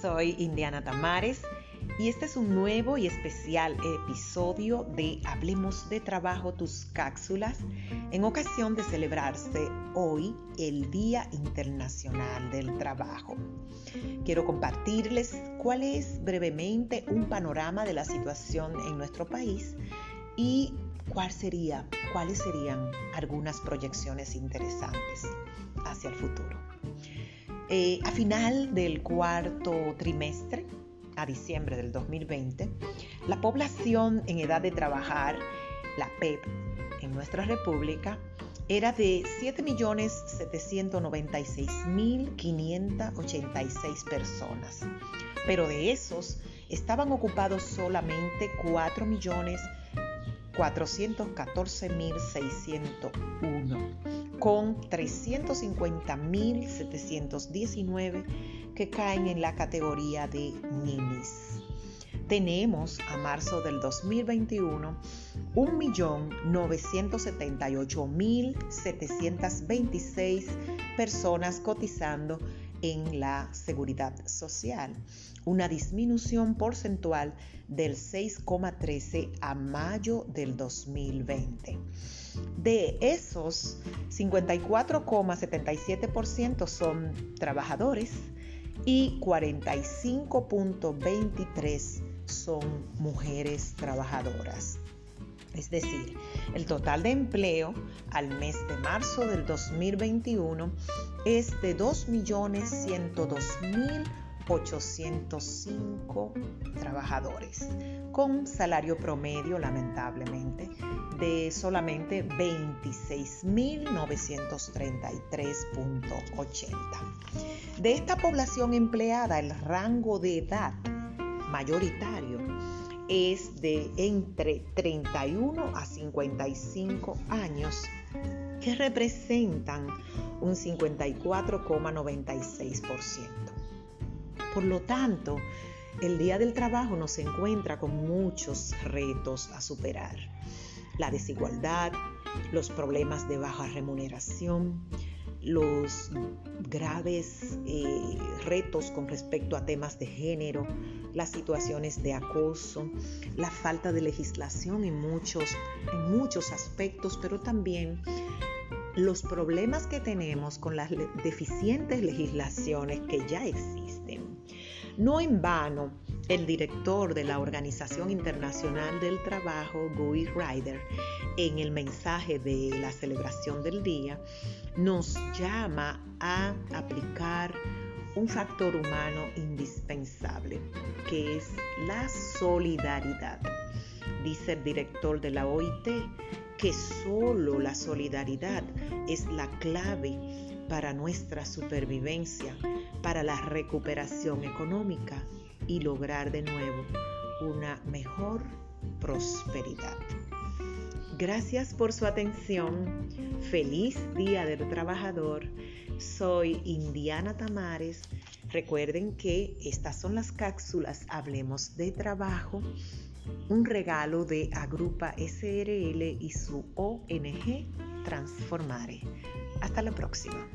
soy Indiana Tamares y este es un nuevo y especial episodio de Hablemos de Trabajo, tus cápsulas, en ocasión de celebrarse hoy el Día Internacional del Trabajo. Quiero compartirles cuál es brevemente un panorama de la situación en nuestro país y cuáles serían algunas proyecciones interesantes hacia el futuro. Eh, a final del cuarto trimestre, a diciembre del 2020, la población en edad de trabajar, la PEP, en nuestra república, era de 7.796.586 personas, pero de esos estaban ocupados solamente 4.414.601 con 350.719 que caen en la categoría de NIMIS. Tenemos a marzo del 2021 1.978.726 personas cotizando en la seguridad social, una disminución porcentual del 6,13 a mayo del 2020. De esos, 54,77% son trabajadores y 45,23% son mujeres trabajadoras. Es decir, el total de empleo al mes de marzo del 2021 es de 2.102.000 805 trabajadores, con salario promedio, lamentablemente, de solamente 26.933.80. De esta población empleada, el rango de edad mayoritario es de entre 31 a 55 años, que representan un 54,96%. Por lo tanto, el Día del Trabajo nos encuentra con muchos retos a superar. La desigualdad, los problemas de baja remuneración, los graves eh, retos con respecto a temas de género, las situaciones de acoso, la falta de legislación en muchos, en muchos aspectos, pero también los problemas que tenemos con las deficientes legislaciones que ya existen. No en vano, el director de la Organización Internacional del Trabajo, Guy Ryder, en el mensaje de la celebración del día, nos llama a aplicar un factor humano indispensable, que es la solidaridad. Dice el director de la OIT que solo la solidaridad es la clave para nuestra supervivencia, para la recuperación económica y lograr de nuevo una mejor prosperidad. Gracias por su atención. Feliz Día del Trabajador. Soy Indiana Tamares. Recuerden que estas son las cápsulas Hablemos de Trabajo, un regalo de Agrupa SRL y su ONG Transformare. Hasta la próxima.